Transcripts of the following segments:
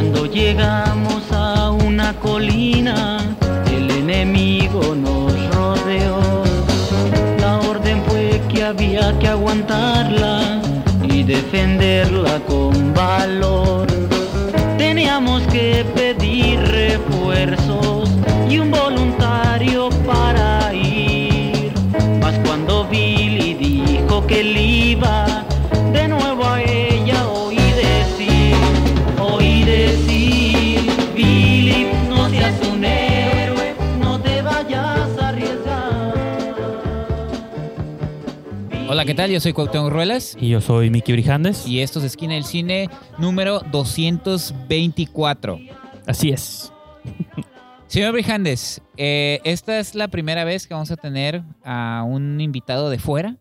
Cuando llegamos a una colina, el enemigo nos rodeó. La orden fue que había que aguantarla y defenderla con valor. Teníamos que Hola, ¿qué tal? Yo soy Cuauhtémoc Ruelas Y yo soy Miki Brijandes. y esto es Esquina del Cine número 224. Así es. Señor Brijandes, eh, esta es la primera vez que vamos a tener a un invitado de fuera.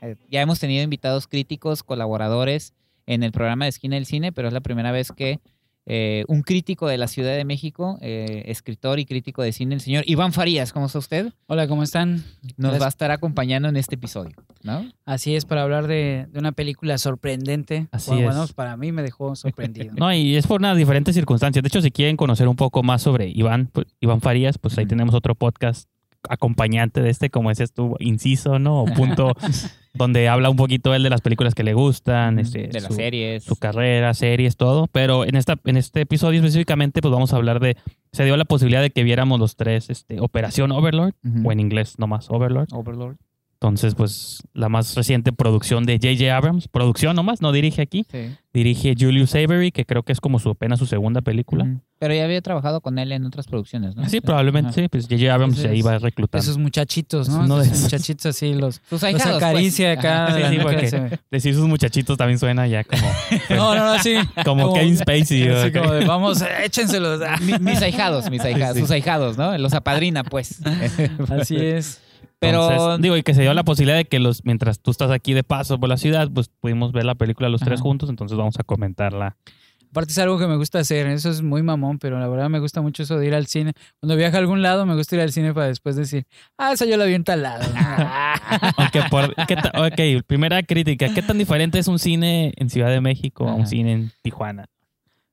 Eh, Ya hemos tenido invitados críticos, colaboradores en el programa de Esquina del Cine, pero es la primera vez que eh, un crítico de la Ciudad de México, eh, escritor y crítico de cine, el señor Iván Farías, ¿cómo está usted? Hola, ¿cómo están? Nos Gracias. va a estar acompañando en este episodio, ¿no? Así es, para hablar de, de una película sorprendente. Así bueno, es. bueno, para mí me dejó sorprendido. No, y es por unas diferentes circunstancias. De hecho, si quieren conocer un poco más sobre Iván, pues, Iván Farías, pues ahí tenemos otro podcast acompañante de este, como decías tú, inciso, ¿no? O punto donde habla un poquito él de las películas que le gustan, este, de las su, series. su carrera, series, todo. Pero en esta, en este episodio específicamente, pues vamos a hablar de. Se dio la posibilidad de que viéramos los tres, este, Operación Overlord, o en inglés nomás Overlord. Overlord. Entonces, pues, la más reciente producción de J.J. Abrams, producción nomás, no dirige aquí. Sí. Dirige Julius Avery, que creo que es como su apenas su segunda película. Pero ya había trabajado con él en otras producciones, ¿no? Sí, probablemente Ajá. sí. Pues J.J. Abrams se iba reclutando. Esos muchachitos, ¿no? uno de Esos esos. muchachitos así, los, Sus los pues. acaricia acá. Sí, sí, porque- Decir sus muchachitos también suena ya como, No, no, no, sí. como Kevin Spacey. así como de, vamos, échenselos. Mi- mis ahijados, mis ahijados, Sí, sí. sus ahijados, ¿no? Los apadrina, pues. Así es. Pero Entonces, digo, y que se dio la posibilidad de que los mientras tú estás aquí de paso por la ciudad, pues pudimos ver la película los tres Ajá. juntos, entonces vamos a comentarla. Aparte es algo que me gusta hacer, eso es muy mamón, pero la verdad me gusta mucho eso de ir al cine. Cuando viajo a algún lado me gusta ir al cine para después decir, ah, esa yo la vi en tal lado. Aunque por, ¿qué ok, primera crítica. ¿Qué tan diferente es un cine en Ciudad de México a un Ajá. cine en Tijuana?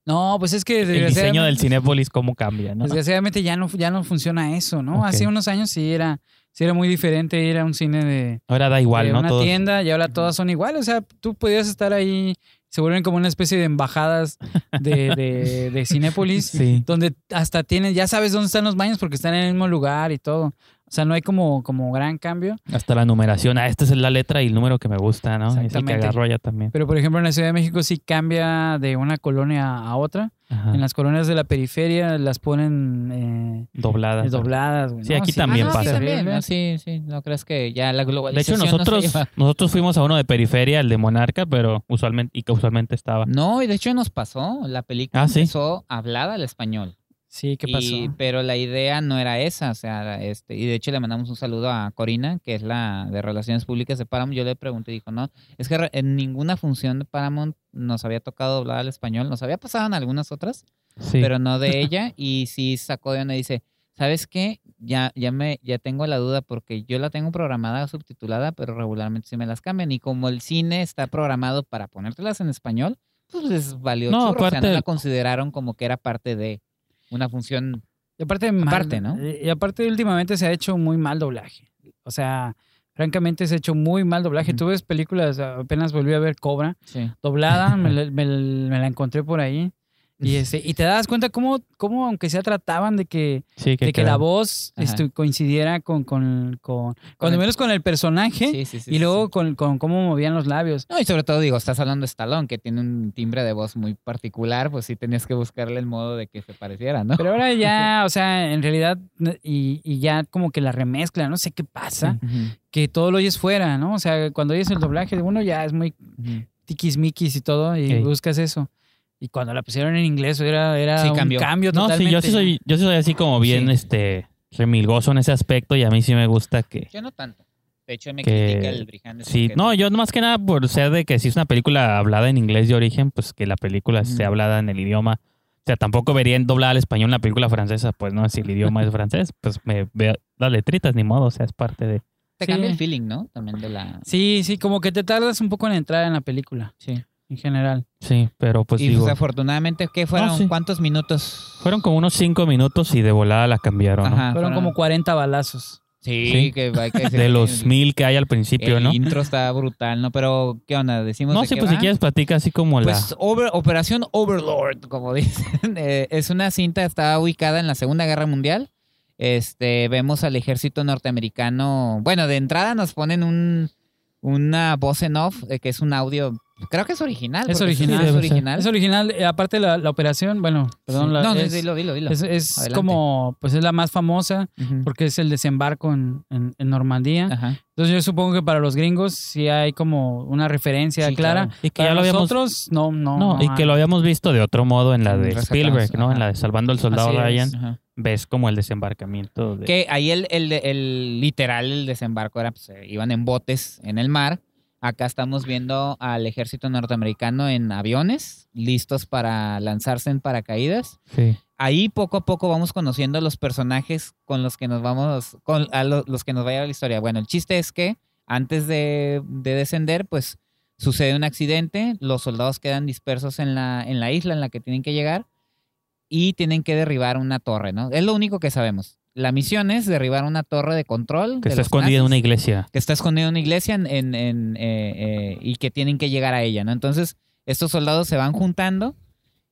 No, pues es que El diseño del Cinépolis, ¿cómo cambia? ¿no? Desgraciadamente ya no, ya no funciona eso, ¿no? Hace unos años sí era, sí era muy diferente ir a un cine de, Ahora da igual, de ¿no? una Todos- tienda y ahora todas son iguales. O sea, tú podías estar ahí, se vuelven como una especie de embajadas de, de, de Cinépolis, Sí. donde hasta tienes, ya sabes dónde están los baños porque están en el mismo lugar y todo. O sea, no hay como, como gran cambio. Hasta la numeración. Ah, esta es la letra y el número que me gusta, ¿no? Es el que agarro allá también. Pero por ejemplo en la Ciudad de México sí cambia de una colonia a otra. Ajá. En las colonias de la periferia las ponen Dobladas. eh, dobladas. güey, Sí, ¿no? aquí también Ah, no, pasa. sí, también. ¿no? Sí, sí, no crees que ya la De globalización hecho, no se nosotros, lleva- nosotros fuimos a uno de periferia, el de Monarca, pero usualmente, y que usualmente estaba. No, y de hecho nos pasó, la película Ah, ¿sí? empezó hablada al español. Sí, ¿qué pasó? Y- pero la idea no era esa, o sea, este, y de hecho le mandamos un saludo a Corina, que es la de Relaciones Públicas de Paramount. Yo le pregunté, dijo, no, es que en ninguna función de Paramount nos había tocado hablar al español, nos había pasado en algunas otras, Sí. pero no de ella, y sí sacó de donde dice, ¿sabes qué? Ya, ya me, ya tengo la duda porque yo la tengo programada subtitulada, pero regularmente sí me las cambian, y como el cine está programado para ponértelas en español, pues les valió No, churro, o sea, no la consideraron como que era parte de una función Y aparte, mal- Aparte, ¿no? eh, Y aparte, últimamente se ha hecho muy mal doblaje. O sea, francamente se ha hecho muy mal doblaje. Ujú. Tú ves películas, apenas volví a ver Cobra, Sí. doblada, me, la- me la- me la encontré por ahí. Y, este, y te das cuenta cómo, cómo aunque sea, trataban de que, Sí, de que la voz estu- coincidiera con, con, con, cuando el- menos con el personaje Sí, sí, sí, y luego. Con, con cómo movían los labios. No, y sobre todo, digo, estás hablando de Stallone, que tiene un timbre de voz muy particular, pues sí tenías que buscarle el modo de que se pareciera, ¿no? Pero ahora ya, o sea, en realidad, y, y ya como que la remezcla, no sé qué pasa, que todo lo oyes fuera, ¿no? O sea, cuando oyes el doblaje de uno ya es muy tiquismiquis y todo, y buscas eso. Y cuando la pusieron en inglés era, era Sí, un cambió. cambio No, sí, totalmente. yo sí soy, yo sí soy así como bien, Sí. este, remilgoso en ese aspecto y a mí sí me gusta que, Yo no tanto. De hecho, me Que- critica el sí, no, yo más que nada por ser de que si es una película hablada en inglés de origen, pues que la película esté Ujú. hablada en el idioma. O sea, tampoco vería en doblada al español una película francesa, pues no, si el idioma es francés, pues me veo las letritas, ni modo, o sea, es parte de... Te Sí. cambia el feeling, ¿no? También de la... Sí, sí, como que te tardas un poco en entrar en la película. Sí. En general. Sí, pero pues y digo, pues afortunadamente, ¿qué fueron? No, sí. ¿Cuántos minutos? fueron como unos cinco minutos y de volada la cambiaron, ¿no? Ajá, Fueron como 40 balazos. Sí, Sí. que hay que decir De los el- mil que hay al principio, el ¿no? intro está brutal, ¿no? Pero, ¿qué onda? Decimos No, de sí, qué pues si quieres platica así como Pues over- Operación Overlord, como dicen. Eh, es una cinta, está ubicada en la Segunda Guerra Mundial. Este, vemos al ejército norteamericano. Bueno, de entrada nos ponen un, una voz en off, eh, que es un audio. Creo que es original. Es sí, original. Es original. Es original, eh, aparte la, la operación, bueno, perdón, la- no, es, dilo, dilo, dilo. es, como, pues es la más famosa porque es el desembarco en, en, en Normandía. Ajá. Entonces yo supongo que para los gringos sí hay como una referencia Sí, clara. claro. Y que Para ya lo habíamos nosotros, no, no. No, y que lo habíamos visto de otro modo en la de Rescatados, Spielberg, ¿no? ajá. En la de Salvando al Soldado Así. Ryan. Ajá. Ves como el desembarcamiento de... Que ahí el, el, el literal, el desembarco era, pues, eh, iban en botes en el mar. Acá estamos viendo al ejército norteamericano en aviones, listos para lanzarse en paracaídas. Sí. Ahí poco a poco vamos conociendo los personajes con los que nos vamos, con a lo- los que nos va a llevar la historia. Bueno, el chiste es que antes de, de descender, pues sucede un accidente, los soldados quedan dispersos en la, en la isla en la que tienen que llegar y tienen que derribar una torre, ¿no? Es lo único que sabemos. La misión es derribar una torre de control. Que de está escondida en una iglesia. que está escondida en una iglesia en, en- en, eh, eh, y que tienen que llegar a ella, ¿no? Entonces, estos soldados se van juntando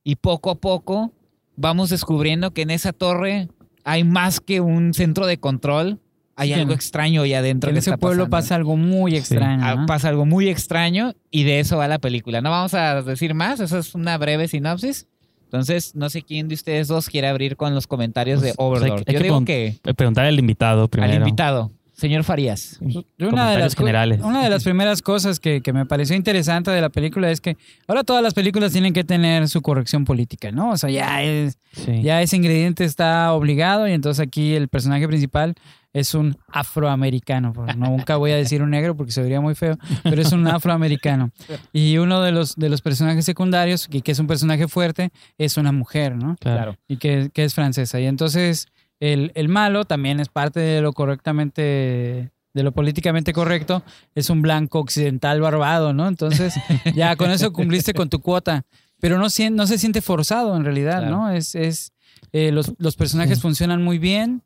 y poco a poco vamos descubriendo que en esa torre hay más que un centro de control, hay Sí, algo extraño ahí adentro. En que ese está pueblo pasando. pasa algo muy extraño. Ah, ¿no? pasa algo muy extraño y de eso va la película. No vamos a decir más, eso es una breve sinopsis. Entonces, no sé quién de ustedes dos quiere abrir con los comentarios Pues, de pues, hay Overlord. hay Yo que digo que Preguntar al invitado primero. al invitado, señor Farías. Yo una de, las, co- generales. una de las primeras cosas que, que me pareció interesante de la película es que ahora todas las películas tienen que tener su corrección política, ¿no? O sea, ya, es, Sí. ya ese ingrediente está obligado y entonces aquí el personaje principal es un afroamericano. Nunca voy a decir un negro porque se vería muy feo, pero es un afroamericano. Y uno de los, de los personajes secundarios, y que es un personaje fuerte, es una mujer, ¿no? Claro. y que, que es francesa. Y entonces el, el malo también es parte de lo correctamente, de lo políticamente correcto, es un blanco occidental barbado, ¿no? Entonces ya con eso cumpliste con tu cuota, pero no, no se siente forzado en realidad, Claro. ¿no? Es, es eh, los, los personajes Sí. funcionan muy bien,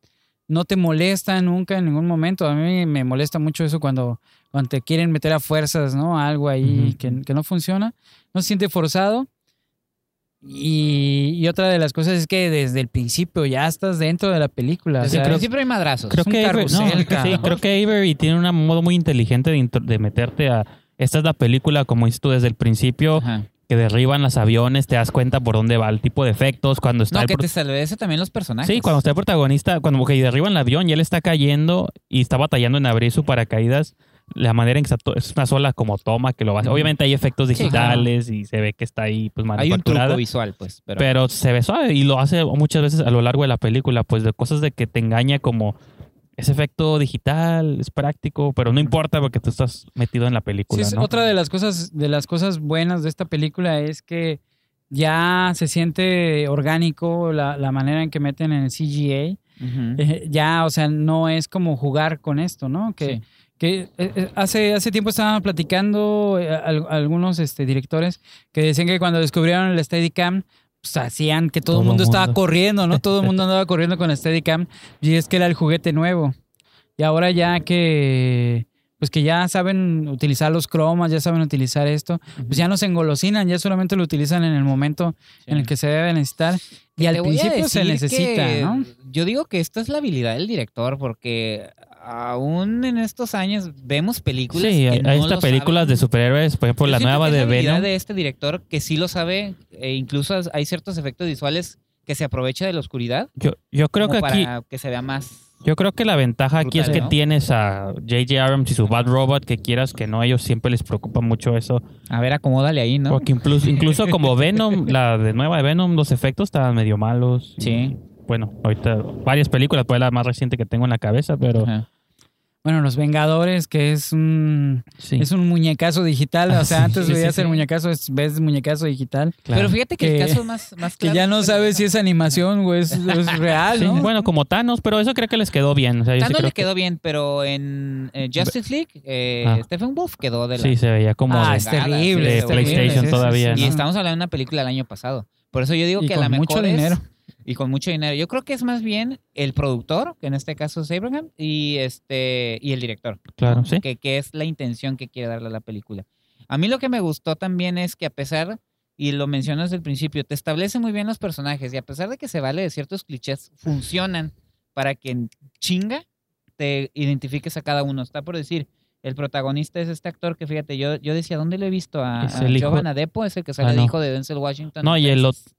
no te molesta nunca en ningún momento. A mí me molesta mucho eso cuando, cuando te quieren meter a fuerzas, ¿no? Algo ahí que, que no funciona. No se siente forzado. Y, y otra de las cosas es que desde el principio ya estás dentro de la película. o Desde sea, el principio hay madrazos. Creo Es un que, Avery, no, carrusel, sí, creo que Avery tiene un modo muy inteligente de, meterte a... Esta es la película, como dices tú, desde el principio, Ajá. que derriban los aviones, te das cuenta por dónde va el tipo de efectos, cuando está No, el que te establece también los personajes. Sí, cuando está el protagonista, cuando que derriban el avión y él está cayendo y está batallando en abrir su paracaídas, la manera en que está es una sola como toma que lo va a hacer. Ujú. Obviamente hay efectos Sí, digitales y se ve que está ahí pues Hay un manufacturada. truco visual, pues. Pero, pero se ve suave y lo hace muchas veces a lo largo de la película, pues de cosas de que te engaña como ese efecto digital, es práctico, pero no importa porque tú estás metido en la Sí, película, es ¿no? otra de las cosas de las cosas buenas de esta película es que ya se siente orgánico la, la manera en que meten en el CGA. Eh, ya, o sea, no es como jugar con esto, ¿no? Que, Sí. Que eh, eh, hace, hace tiempo estaban platicando eh, al- algunos este, directores que decían que cuando descubrieron el Steadicam, pues hacían que todo, Todo el mundo estaba mundo. corriendo, ¿no? Todo el mundo andaba corriendo con el Steadicam y es que era el juguete nuevo. Y ahora ya que pues que ya saben utilizar los cromas, ya saben utilizar esto, pues ya no se engolosinan, ya solamente lo utilizan en el momento en el que se debe necesitar. Y al principio se necesita, ¿no? Yo digo que esta es la habilidad del director, porque aún en estos años vemos películas. Sí, que hay, no estas películas saben. de superhéroes, por ejemplo, Yo la nueva de Venom. de este director que sí lo sabe, e incluso hay ciertos efectos visuales que se aprovecha de la oscuridad. Yo, yo creo que aquí, para que se vea más. yo creo que la ventaja aquí es que ¿no? tienes a J.J. Abrams y su Bad Robot, que quieras que no, a ellos siempre les preocupa mucho eso. A ver, acomódale ahí, ¿no? Porque incluso, incluso como Venom, la de nueva de Venom, los efectos estaban medio malos. Sí. Bueno, ahorita varias películas, pues la más reciente que tengo en la cabeza, pero Ajá. Bueno, Los Vengadores, que es un, Sí, es un muñecazo digital. O sea, Sí, antes sí, veías sí, el sí. muñecazo, es- ves muñecazo digital. claro. Pero fíjate que, Que- el caso más, más Que claro ya no es sabes si es animación o es, es real, Sí, ¿no? Bueno, como Thanos, pero eso creo que les quedó bien. O sea, Thanos le que- quedó bien, pero en eh, Justice League, eh, Ah. Stephen Wolf quedó de la... Sí, se veía como ah, de- es terrible. de es terrible, PlayStation sí, sí, todavía, Y estamos hablando de una película del año pasado. Por eso yo digo Y que a con la mejor mucho es- dinero. Y con mucho dinero. Yo creo que es más bien el productor, que en este caso es Abraham, y este y el director. Claro, ¿no? sí. Que, que es la intención que quiere darle a la película. A mí lo que me gustó también es que a pesar, y lo menciono desde el principio, te establece muy bien los personajes y a pesar de que se vale de ciertos clichés, funcionan para que en chinga te identifiques a cada uno. Está por decir, el protagonista es este actor que fíjate, yo, yo decía, ¿dónde lo he visto? A, a el Jovan Adepo, es el que sale Ah, no. hijo de Denzel Washington. No, y el Texas.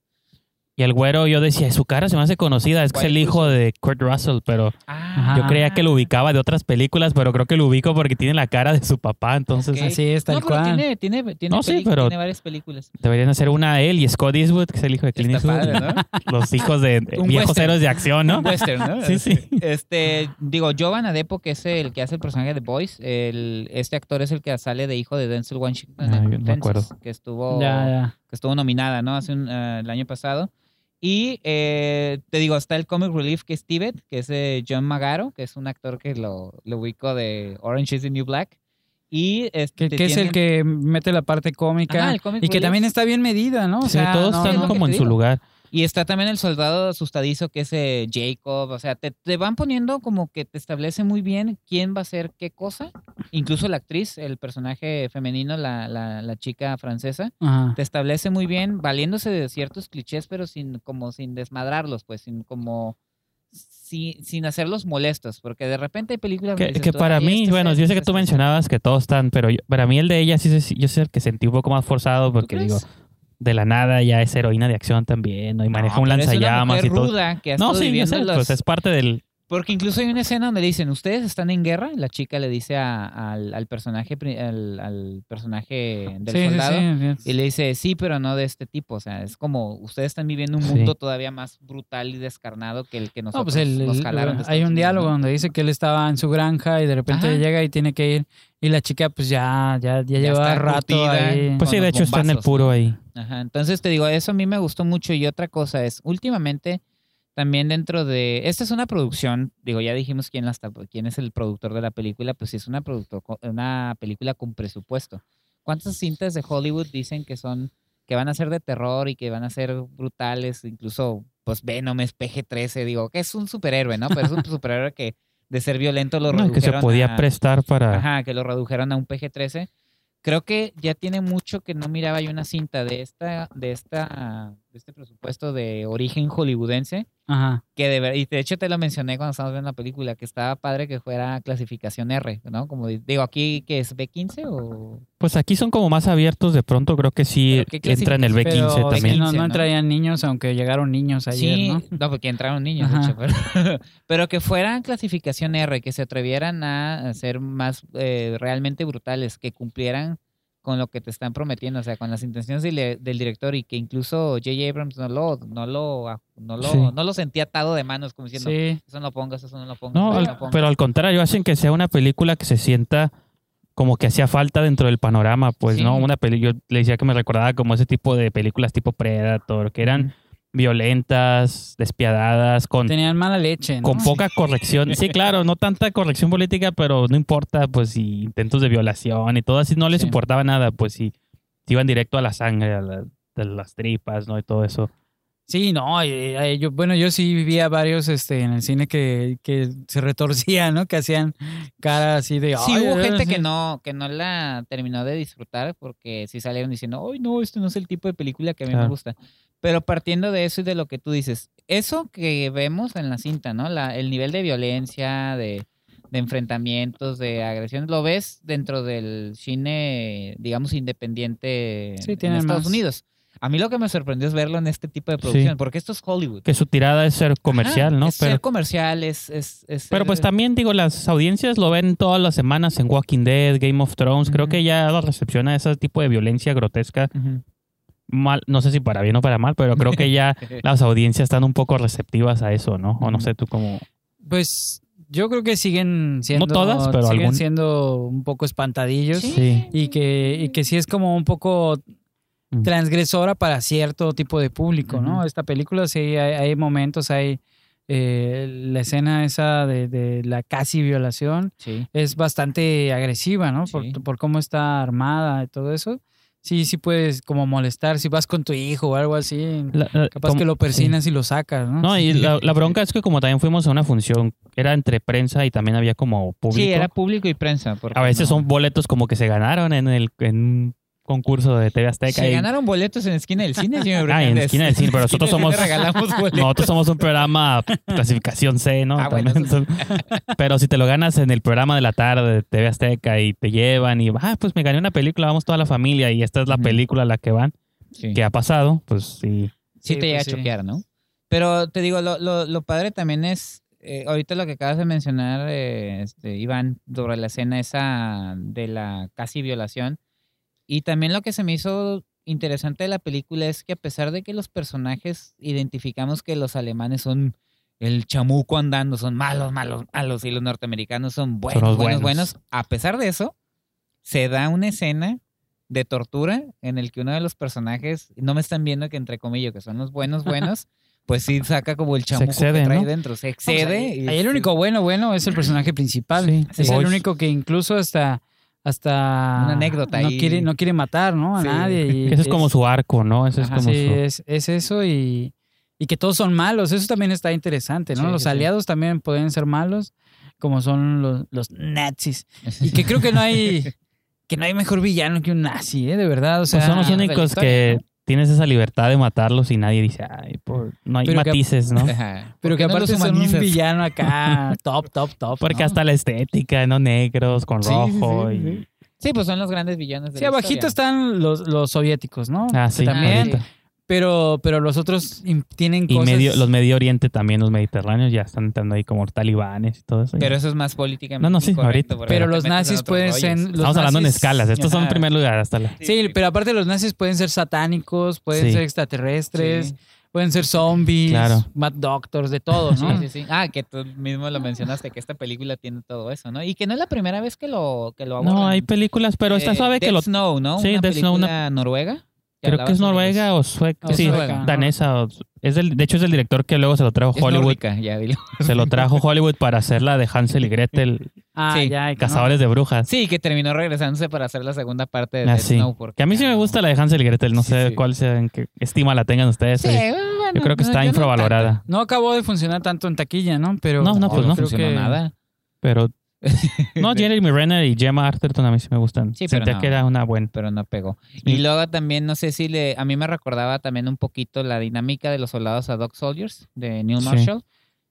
Y el güero, yo decía, su cara se me hace conocida, es que es el hijo de Kurt Russell, pero Ah, yo creía que lo ubicaba de otras películas, pero creo que lo ubico porque tiene la cara de su papá, entonces. Así es, tal no, cual. Tiene, tiene, tiene, No, sí, peli- pero- tiene varias películas. deberían hacer una a él y Scott Eastwood, que es el hijo de Clint Eastwood. padre, ¿no? Los hijos de viejos western. héroes de acción, ¿no? Un western, ¿no? Sí, sí. Este, digo, Jovan Adepo, que es el que hace el personaje de Boys, el, este actor es el que sale de hijo de Denzel Washington Ah, en Fences, acuerdo. que estuvo, Ya, ya. Que estuvo nominada, ¿no? Hace un, eh, el año pasado. Y eh, te digo, está el comic relief que es Tibet, que es eh, John Magaro, que es un actor que lo, lo ubico de Orange is the New Black. Y este, Que, que es el que mete la parte cómica. Ajá, el comic y que también está bien medida, ¿no? O Sí, sea, todos no, están como en su lugar. Y está también el soldado asustadizo que es eh, Jacob. O sea, te, te van poniendo como que te establece muy bien quién va a hacer qué cosa. Incluso la actriz, el personaje femenino, la, la, la chica francesa, Ajá. te establece muy bien, valiéndose de ciertos clichés, pero sin como sin desmadrarlos, pues, sin como sin, sin hacerlos molestos, porque de repente hay películas Que, dices que para "Ay, mí, este bueno, yo sé que tú mencionabas que todos están, pero yo- para mí el de ella sí, se- yo sé que sentí un poco más forzado ¿Tú porque digo, de la nada ya es heroína de acción también, ¿no? Y maneja No, un pero es una lanzallamas mujer y todo. ruda que ha No, sí, yo sé, los- pues es parte del... Porque incluso hay una escena donde le dicen, ustedes están en guerra, la chica le dice a- al, al personaje al, al personaje del Sí, soldado sí, sí. y le dice, sí, pero no de este tipo, o sea, es como ustedes están viviendo un Sí. mundo todavía más brutal y descarnado que el que No, nosotros pues el- nos jalaron. de hay un diálogo ¿no? donde dice que él estaba en su granja y de repente Ajá. llega y tiene que ir y la chica pues ya ya, ya, Ya lleva está rato ahí. Pues sí, de hecho está en el bombazos, puro ahí. Ajá, entonces te digo, eso a mí me gustó mucho y otra cosa es, últimamente también dentro de, esta es una producción, digo, ya dijimos quién, la está- quién es el productor de la película, pues sí es una, producto- una película con presupuesto. ¿Cuántas cintas de Hollywood dicen que son, que van a ser de terror y que van a ser brutales, incluso, pues Venom es PG-13, digo, que es un superhéroe, ¿no? Pero es un superhéroe que de ser violento lo No, que se redujeron podía a- prestar para... Ajá, que lo redujeron a un PG-13. Creo que ya tiene mucho que no miraba yo una cinta de esta, de esta, de este presupuesto de origen hollywoodense, Ajá. que de ver- y de hecho te lo mencioné cuando estábamos viendo la película, que estaba padre que fuera clasificación R, ¿no? Como di- digo, aquí que es B15 o Pues aquí son como más abiertos, de pronto creo que sí ¿Pero qué entra en el clasificación? B15 Pero sí, también. no, 15, no ¿no? entrarían niños, aunque llegaron niños ayer, sí, ¿no? porque entraron niños, pero, pero que fueran clasificación R, que se atrevieran a ser más eh, realmente brutales, que cumplieran con lo que te están prometiendo, o sea, con las intenciones del, del director y que incluso J.J. Abrams no lo, no lo, no lo, Sí. no lo sentía atado de manos, como diciendo, Sí. eso no lo pongas, eso no lo pongas, No, al- no lo pongas. pero al contrario, hacen que sea una película que se sienta como que hacía falta dentro del panorama, pues, Sí. ¿no? Una peli yo le decía que me recordaba como ese tipo de películas tipo Predator, que eran violentas, despiadadas, con, Tenían mala leche, ¿no? con poca corrección. Sí, claro, no tanta corrección política, pero no importa, pues, si intentos de violación y todo así, no les Sí. importaba nada, pues, si, si iban directo a la sangre, a, la- a las tripas, ¿no? Y todo eso. Sí, no, eh, eh, yo, bueno, yo sí vivía varios este, en el cine que, que se retorcían, ¿no? Que hacían cara así de... Sí, "Ay, hubo gente sí". que no, que no la terminó de disfrutar porque sí salieron diciendo, ay no, esto no es el tipo de película que a mí me gusta. Pero partiendo de eso y de lo que tú dices, eso que vemos en la cinta, ¿no? La, el nivel de violencia, de, de enfrentamientos, de agresiones, lo ves dentro del cine, digamos, independiente Sí, en Estados más. Unidos. A mí lo que me sorprendió es verlo en este tipo de Sí. producción, porque esto es Hollywood. Que su tirada es ser comercial, Ajá, ¿no? Es Pero, ser comercial, es... es, es pero ser- pues también digo, las audiencias lo ven todas las semanas en Walking Dead, Game of Thrones. Creo que ya la recepción a ese tipo de violencia grotesca, Ujú. Mal, no sé si para bien o para mal, pero creo que ya las audiencias están un poco receptivas a eso, ¿no? O no sé tú cómo... Pues Yo creo que siguen siendo, todas, pero siguen algún- siendo un poco espantadillos Sí. y que, y que sí es como un poco Mm. transgresora para cierto tipo de público, ¿no? Esta película sí hay, hay momentos, hay eh, la escena esa de, de la casi violación Sí. es bastante agresiva, ¿no? Por, Sí. por cómo está armada y todo eso. Sí, sí puedes como molestar. Si vas con tu hijo o algo así, La- la- capaz como- que lo sí. persinas y lo sacas, ¿no? No, y la, la bronca es que como también fuimos a una función, era entre prensa y también había como público. Sí, era público y prensa. porque a veces no- son boletos como que se ganaron en el en un concurso de TV Azteca. Se y- ganaron boletos en esquina del cine, señor Ah, en esquina del cine, pero nosotros somos- regalamos. Nosotros somos un programa clasificación C, ¿no? Ah, bueno, Pero si te lo ganas en el programa de la tarde de TV Azteca y te llevan y, ah, pues me gané una película, vamos toda la familia y esta es la película a la que van, Sí. que ha pasado, pues sí. sí Sí, te llega pues a sí. choquear, ¿no? Pero te digo, lo, lo, lo padre también es, eh, ahorita lo que acabas de mencionar, eh, este, Iván, sobre la escena esa de la casi violación. Y también lo que se me hizo interesante de la película es que a pesar de que los personajes identificamos que los alemanes son el chamuco andando, son malos, malos, malos, y los norteamericanos son buenos, buenos, buenos. buenos, a pesar de eso, se da una escena de tortura en el que uno de los personajes, no me están viendo que entre comillas que son los buenos buenos, pues sí saca como el chamuco excede, que trae ¿no? dentro, se ahí- excede. y ahí el único bueno, bueno es el personaje principal. Sí, es el único que incluso hasta hasta Una anécdota no ahí. quiere no quiere matar, ¿no? A Sí. nadie. y Ese es como su arco, ¿no? Ese es Ajá, como sí, su... es, es eso y, y que todos son malos. Eso también está interesante, ¿no? Sí, los aliados también pueden ser malos, como son los, los nazis. Y que creo que no hay que no hay mejor villano que un nazi, ¿eh? De verdad. O sea, Pues son los únicos historia, que ¿no? Tienes esa libertad de matarlos y nadie dice, ay, por... no hay Pero que- matices, ¿no? Ajá. pero ¿Por que no aparte los son un villano acá, top, top, top. Porque ¿no? hasta la estética, ¿no? Negros con Sí, sí, rojo sí, y... sí. Sí, pues son los grandes villanos de Sí, la abajito historia. están los, los soviéticos, ¿no? Ah, sí, También. Pero, pero los otros tienen Y cosas... medio, los Medio Oriente también, los mediterráneos, ya están entrando ahí como talibanes y todo eso. Pero eso es más políticamente No, no, sí, ahorita. Pero los nazis pueden ser... los Estamos hablando en nazis- escalas. Estos son en primer lugar hasta la... Sí, pero aparte los nazis pueden ser satánicos, pueden Sí. ser extraterrestres, Sí. pueden ser zombies, Claro. mad doctors, de todo, Sí, ¿no? sí, sí. Ah, que tú mismo lo mencionaste, que esta película tiene todo eso, ¿no? Y que no es la primera vez que lo, que lo abordan. No, hay películas, pero está Eh, suave que Death lo... Snow, ¿no? Sí, una Death Snow, una- noruega. Creo que es noruega o sueca. Sí, sueca. danesa. o- es del, de hecho, es del director que luego se lo trajo Es Hollywood. nórdica, ya dilo. Se lo trajo Hollywood para hacer la de Hansel y Gretel, Ah, Sí, ya, no. Cazadores de Brujas. Sí, que terminó regresándose para hacer la segunda parte de Ah, Death sí. Snow. porque Que a mí sí me gusta la de Hansel y Gretel. No Sí, sé cuál sea, en qué estima la tengan ustedes. Sí, bueno, Yo creo que no, está no infravalorada. No acabó de funcionar tanto en taquilla, ¿no? Pero No, no, pues no funcionó que- nada. Pero no, Jeremy Renner y Gemma Arterton a mí sí me gustan. Sí, pero Sentía no. que era una buena. pero no pegó. Y luego también, no sé si le, a mí me recordaba también un poquito la dinámica de los soldados a Dog Soldiers de Neil Sí. Marshall.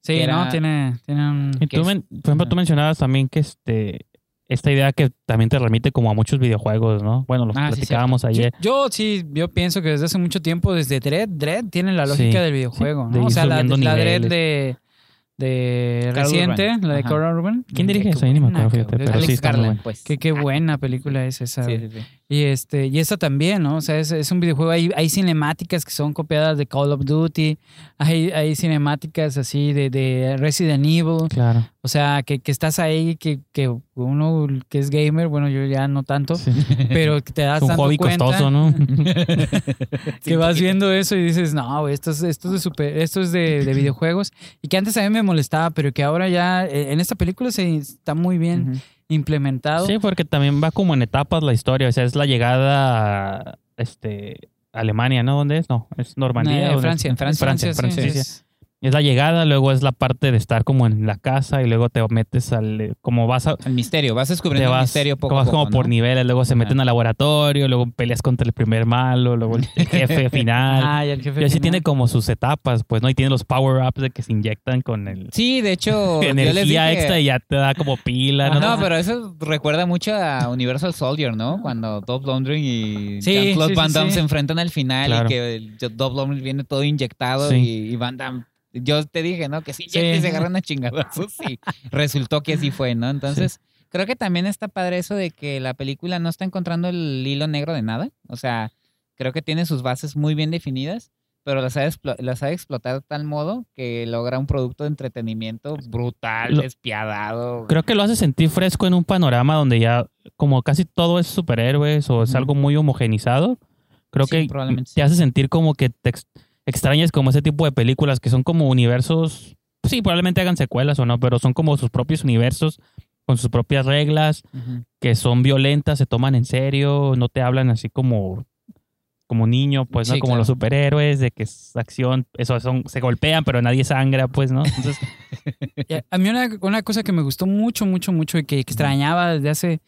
Sí, ¿no? Tiene, tiene un... Y tú, es- men- por ejemplo, tú mencionabas también que este esta idea que también te remite como a muchos videojuegos, ¿no? Bueno, los Ah, sí, platicábamos ayer. yo sí, yo pienso que desde hace mucho tiempo, desde Dread, Dread tiene la lógica Sí, del videojuego, sí, de ¿no? O sea, la, la Dread de, de reciente, la de. Carl Urban. ¿Quién dirige eso? Ahí ni me acuerdo, fíjate, pero Alex sí Garland, pues. Qué, qué buena película es esa. Sí, sí, sí. Y este, y esta también, ¿no? O sea, es, es un videojuego, hay, hay cinemáticas que son copiadas de Call of Duty, hay, hay cinemáticas así de, de Resident Evil, Claro. o sea, que, que estás ahí, que, que uno que es gamer, bueno, yo ya no tanto, Sí. pero que te das Es un hobby cuenta costoso, ¿no? que vas viendo eso y dices, no, esto es, esto es de super, esto es de, de videojuegos, y que antes a mí me molestaba, pero que ahora ya, eh, en esta película se está muy bien Ujú. Implementado. Sí, porque también va como en etapas la historia. O sea, es la llegada a este, Alemania, ¿no? ¿Dónde es? No, es Normandía. Eh, ¿dónde es? Francia, en Francia, Francia, Francia, sí. sí. Es la llegada, luego es la parte de estar como en la casa y luego te metes al... Como vas a... El misterio, vas descubriendo el misterio poco vas poco, como por ¿no? niveles, luego se Ajá. meten al laboratorio, luego peleas contra el primer malo, luego el jefe final. Ah, y el jefe y así final. tiene como sus etapas, pues, ¿no? Y tiene los power-ups de que se inyectan con el... Sí, de hecho, energía dije- extra y ya te da como pila, ¿no? No, pero eso recuerda mucho a Universal Soldier, ¿no? Cuando Dolph Lundgren y Sí, Jean-Claude sí, Van Damme sí. se enfrentan al final Claro. y que Dolph Lundgren viene todo inyectado y Van Damme... Yo te dije, ¿no? Que sí, Sí. se agarran a chingadazos y resultó que así fue, ¿no? Entonces, creo que también está padre eso de que la película no está encontrando el hilo negro de nada. O sea, creo que tiene sus bases muy bien definidas, pero las sabe, las sabe explotar de tal modo que logra un producto de entretenimiento brutal, Lo- despiadado. Creo que lo hace sentir fresco en un panorama donde ya como casi todo es superhéroes o es algo muy homogenizado. Creo Sí, que te hace sentir como que te extrañas como ese tipo de películas que son como universos, sí, probablemente hagan secuelas o no, pero son como sus propios universos con sus propias reglas, que son violentas, se toman en serio, no te hablan así como como niño, pues, ¿no? Como claro. los superhéroes, de que es acción, eso son, se golpean, pero nadie sangra, pues, ¿no? Entonces, A mí una, una cosa que me gustó mucho, mucho, mucho y que extrañaba desde hace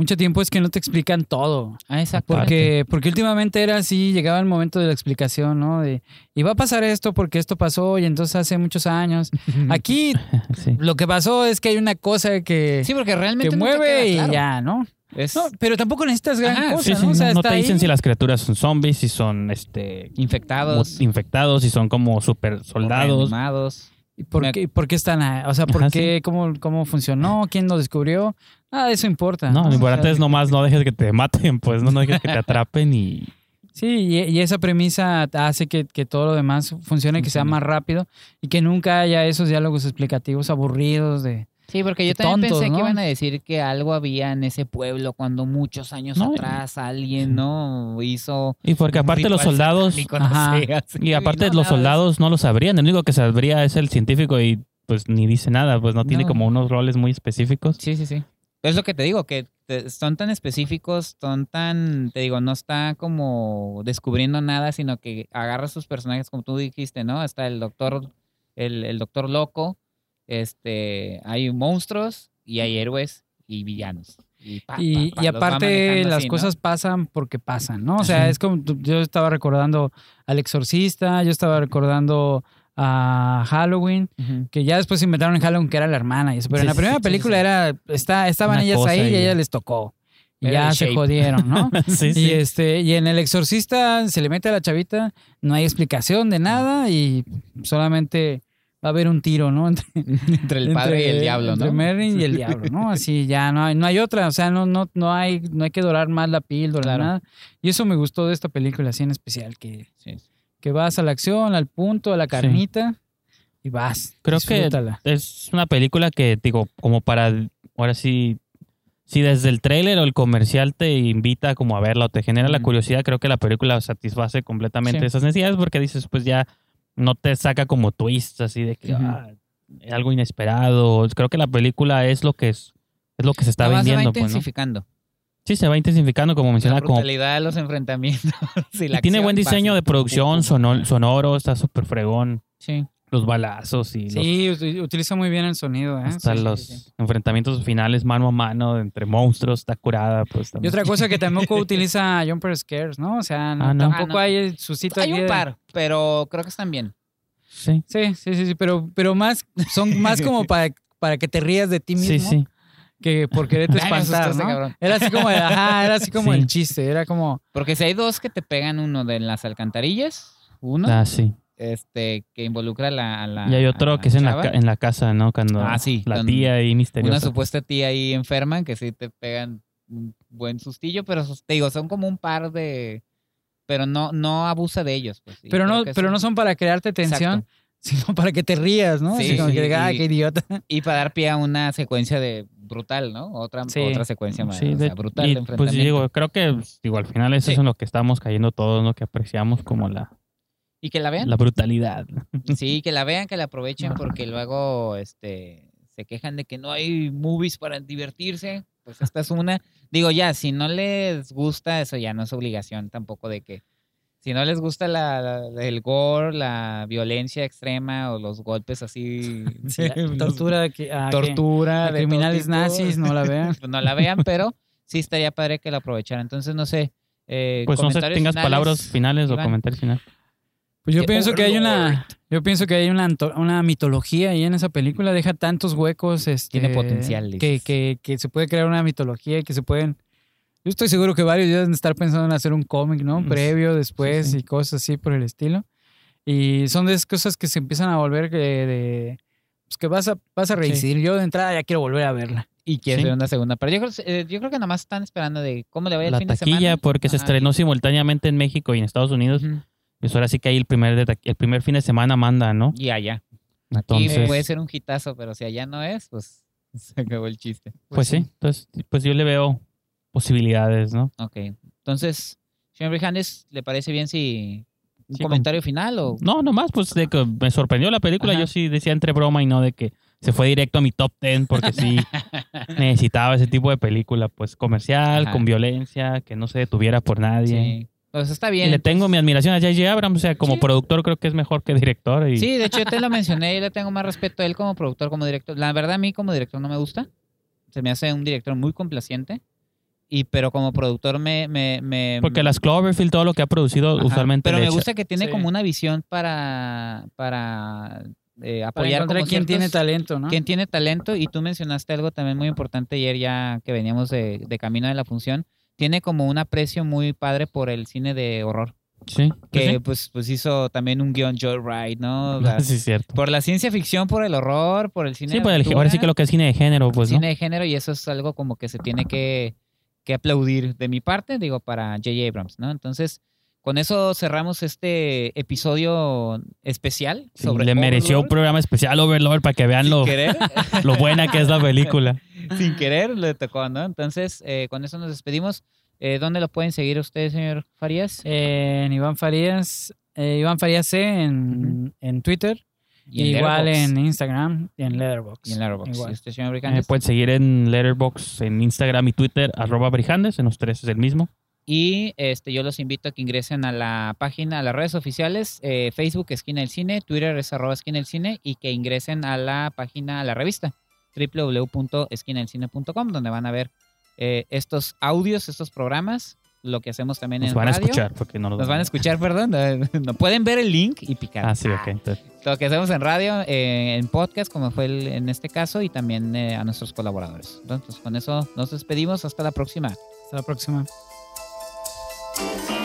mucho tiempo es que no te explican todo. Ah, exacto. Porque, porque últimamente era así, llegaba el momento de la explicación, ¿no? De, y va a pasar esto porque esto pasó y entonces hace muchos años. Aquí sí. lo que pasó es que hay una cosa que, Sí, porque realmente que no mueve queda y ya, ¿no? Es No, pero tampoco necesitas gran Ajá, cosa, Sí, sí, ¿no? O sea, no, te dicen ahí. si las criaturas son zombies, si son este infectados, infectados, si son como super soldados. Reanimados. ¿Y ¿Por Me- qué, por qué están ahí? O sea, ¿por Ajá, qué? ¿Cómo, ¿Cómo funcionó? ¿Quién lo descubrió? Nada de eso importa. No, lo importante sea, es nomás no dejes que te maten, pues no, no dejes que te atrapen y Sí, y, y esa premisa hace que, que todo lo demás funcione, que sea más rápido y que nunca haya esos diálogos explicativos aburridos de... Sí, porque yo también tontos, pensé ¿no? que iban a decir que algo había en ese pueblo cuando muchos años No, atrás alguien, ¿no? Hizo. y porque aparte los soldados Ajá. y aparte no, los soldados no lo sabrían, el único que sabría es el científico y pues ni dice nada, pues no tiene como unos roles muy específicos. Sí, sí, sí. Es lo que te digo, que son tan específicos, son tan, te digo, no está como descubriendo nada, sino que agarra sus personajes, como tú dijiste, ¿no? Está el doctor, el, el doctor loco, este, hay monstruos y hay héroes y villanos. Y, pa, Y, pa, pa, y los va aparte las así, ¿no? cosas pasan porque pasan, ¿no? O sea, Ajá. es como yo estaba recordando al exorcista, yo estaba recordando a Halloween, que ya después inventaron en Halloween que era la hermana y eso, pero Sí, en la primera sí, película sí. era, está, estaban ellas ahí y y a ya. ellas les tocó. Y ya se Shape. jodieron, ¿no? sí, Y sí. este, y en el exorcista se le mete a la chavita, no hay explicación de nada y solamente va a haber un tiro, ¿no? Entre, Entre el padre y el entre- diablo, entre ¿no? Merlin y el diablo, ¿no? Así ya no hay, no hay otra, o sea, no, no, no hay, no hay que dorar más la píldora, Claro. nada. Y eso me gustó de esta película así en especial, que, Sí. que vas a la acción, al punto, a la carnita y vas. Creo que es una película que, digo, como para, ahora sí, si desde el tráiler o el comercial te invita como a verla o te genera la curiosidad, creo que la película satisface completamente Sí. esas necesidades porque dices, pues ya no te saca como twists así de que ah, algo inesperado. Creo que la película es lo que es, es lo que se está más se va vendiendo, pues, ¿no? intensificando. Sí, se va intensificaando, como La menciona, como brutalidad de los enfrentamientos. y la y tiene buen diseño de producción, pum. sono- sonoro, está súper fregón. Sí. Los balazos y los Sí, ut- utiliza muy bien el sonido, ¿eh? Hasta Sí, los sí, sí. enfrentamientos finales mano a mano entre monstruos, está curada, pues Y también. otra cosa que tampoco utiliza Jumper Scares, ¿no? O sea, no- Ah, no. tampoco Ah, no. hay su sitio Hay un de- par, pero creo que están bien. Sí, Sí, sí, sí, sí, pero, pero más, son más como para, para que te rías de ti mismo sí, sí. que por quererte espantar. Era así como, ajá, era así como Sí. el chiste, era como, Porque si hay dos que te pegan, uno de las alcantarillas, uno, Ah, sí. Este, que involucra a la, a la- Y hay otro que es en la, en la casa, ¿no? Cuando Ah, sí, la tía ahí misteriosa. Una supuesta tía ahí enferma que sí te pegan un buen sustillo, pero te digo, son como un par de... Pero no, no abusa de ellos. Pues, pero no, pero eso- no son para crearte tensión, Exacto. sino para que te rías, ¿no? Sí, así como sí, que ah, y- qué idiota. Y para dar pie a una secuencia de brutal, ¿no? Otra, Sí. otra secuencia más. Sí, o de- sea, brutal y, de pues enfrentamiento. digo, creo que pues, digo, al final eso Sí. es en lo que estamos cayendo todos, ¿no? Que apreciamos como la, y que la vean. la brutalidad. Sí, que la vean, que la aprovechen, porque luego este, se quejan de que no hay movies para divertirse. Pues esta es una. Digo, ya, si no les gusta, eso ya no es obligación tampoco de que. Si no les gusta la, la- el gore, la violencia extrema o los golpes así. Sí, los- tortura, que, ah, tortura de criminales nazis, no la vean. pues no la vean, pero sí estaría padre que la aprovecharan. Entonces, no sé. eh, Pues no sé, tengas finales. palabras finales o comentarios finales. Pues yo pienso que hay una, yo pienso que hay una, una mitología ahí en esa película, deja tantos huecos, este, Tiene potencial, que, que, que se puede crear una mitología y que se pueden, yo estoy seguro que varios ya deben estar pensando en hacer un cómic, ¿no? Mm, Previo, después sí. y cosas así por el estilo. Y son de esas cosas que se empiezan a volver que de, pues que vas a, vas a reincidir. Yo de entrada ya quiero volver a verla. Y quiere Sí. ver una segunda. Pero yo creo, eh, yo creo que nada más están esperando de cómo le vaya el La fin de taquilla, semana. porque se estrenó simultáneamente en México y en Estados Unidos. Pues ahora sí que ahí el primer, el primer fin de semana manda, ¿no? Y allá. Aquí Entonces, puede ser un hitazo, pero si allá no es, pues se acabó el chiste. pues sí. Entonces, pues yo le veo posibilidades, ¿no? Ok. Entonces, señor Brijandes, ¿le parece bien si un Sí, comentario final o No, nomás, pues de que me sorprendió la película. Ajá. Yo sí decía entre broma y no de que se fue directo a mi top 10 porque sí necesitaba ese tipo de película, pues comercial, Ajá. con violencia, que no se detuviera por nadie. Sí. Pues está Y bien. le tengo mi admiración a J.J. Abrams, o sea, como Sí. productor creo que es mejor que director. Y... Sí, de hecho yo te lo mencioné y le tengo más respeto a él como productor, como director. La verdad a mí como director no me gusta. Se me hace un director muy complaciente. Y pero como productor me... me, me Porque las Cloverfield, todo lo que ha producido Ajá, usualmente Pero me echa- gusta que tiene Sí. como una visión para... para eh, Para apoyar como quién tiene talento, ¿no? quien tiene talento y tú mencionaste algo también muy importante ayer ya que veníamos de, de camino de la función tiene como un aprecio muy padre por el cine de horror Sí, pues que sí. pues pues hizo también un guion Joe Wright no O sea, sí, es cierto. por la ciencia ficción por el horror por el cine Sí, de pues el- ahora sí que lo que es cine de género, pues, ¿no? cine de género y eso es algo como que se tiene que, que aplaudir de mi parte digo para J.J. Abrams no entonces con eso cerramos este episodio especial Sí, sobre le mereció un programa especial Overlord para que vean Sin lo, querer lo buena que es la película. sin querer le tocó, ¿no? Entonces, eh, con eso nos despedimos. Eh, ¿Dónde lo pueden seguir ustedes, señor Farías? Eh, en Iván Farías, eh, Iván Farías C en, en Twitter, Y en igual Letterboxd. en Instagram y en Letterboxd. Y en Letterboxd. Igual. ¿Y usted, señor Me Brijandes? pueden seguir en Letterboxd, en Instagram y Twitter, arroba Brijandes, en los tres es el mismo. Y este, yo los invito a que ingresen a la página, a las redes oficiales, eh, Facebook Esquina del Cine, Twitter es arroba Esquina del Cine y que ingresen a la página, a la revista www.esquinadelcine.com donde van a ver eh, estos audios, estos programas, lo que hacemos también Nos en van a escuchar porque no nos, Nos van a escuchar, perdón. No pueden ver el link y picar. Ah, sí, ok. Entonces, Lo que hacemos en radio, eh, en podcast, como fue el- en este caso, y también eh, a nuestros colaboradores. Entonces, con eso nos despedimos. Hasta la próxima. Hasta la próxima. Thank you.